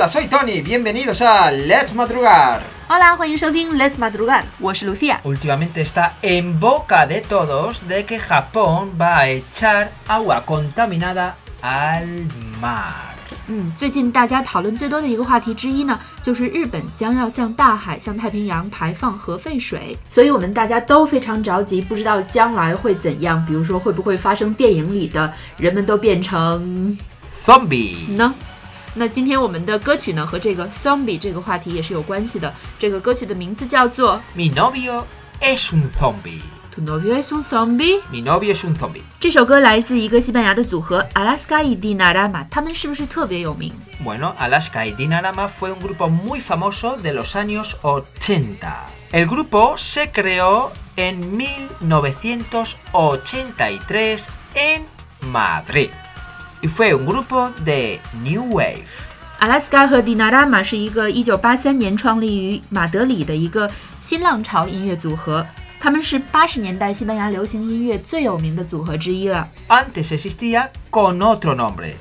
Hola, soy Tony. Bienvenidos a Let's Madrugar. Hola，欢迎收听 Let's Madrugar，我是 Lucia。 Últimamente está en boca de todos de que Japón va a echar agua contaminada al mar. 嗯，最近大家讨论最多的一个话题之一呢，就是日本将要向大海、向太平洋排放核废水，所以我们大家都非常着急，不知道将来会怎样。比如说，会不会发生电影里的人们都变成 Zombie. 呢？ 那今天我们的歌曲呢，和这个 zombie 这个话题也是有关系的。这个歌曲的名字叫做 Mi novio es un zombie. Tu novio es un zombie。 Mi novio es un zombie. 这首歌来自一个西班牙的组合 Alaska y Dinarama，他们是不是特别有名？ Bueno, Alaska y Dinarama fue un grupo muy famoso de los años 80. El grupo se creó en 1983 en Madrid y fue un grupo de New Wave. Alaska 和 Dinarama 是一个1983年创立于马德里的一个新浪潮音乐组合，他们是80年代西班牙流行音乐最有名的组合之一了。 Antes existía con otro nombre,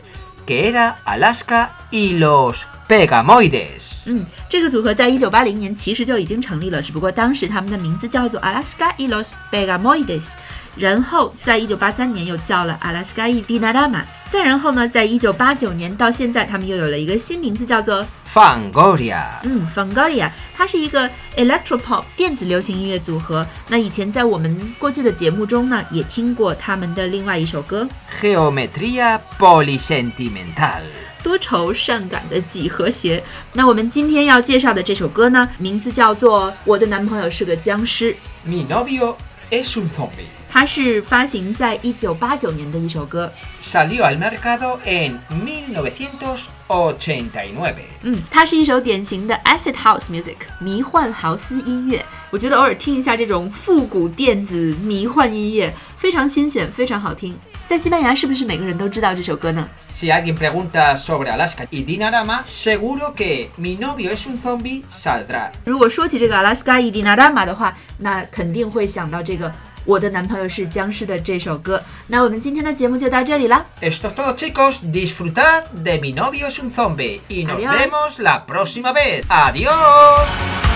que era Alaska y los Pegamoides. 嗯，这个组合在一九八零年其实就已经成立了，只不过当时他们的名字叫做 Alaska y los Begamoides，然后在一九八三年又叫了 Alaska y Dinarama，再然后呢，在一九八九年到现在，他们又有了一个新名字叫做 Fangoria. 嗯 Fangoria，它是一个 electropop 电子流行音乐组合。那以前在我们过去的节目中呢，也听过他们的另外一首歌 Geometria polisentimental. 多愁善感的几何学。那我们今天要介绍的这首歌呢，名字叫做《我的男朋友是个僵尸》，Mi novio es un zombie. 它是发行在一九八九年的一首歌。Salió al mercado en 1989. 嗯，它是一首典型的 acid house music 迷幻豪斯音乐。我觉得偶尔听一下这种复古电子迷幻音乐，非常新鲜，非常好听。在西班牙，是不是每个人都知道这首歌呢？Si alguien pregunta sobre Alaska y Dinarama, seguro que mi novio es un zombie saldrá. 如果说起这个 Alaska y Dinarama 的话，那肯定会想到这个《我的男朋友是僵尸》的这首歌。那我们今天的节目就到这里啦，Esto es todo chicos, disfrutad de mi novio es un zombie y nos vemos la próxima vez. Adiós.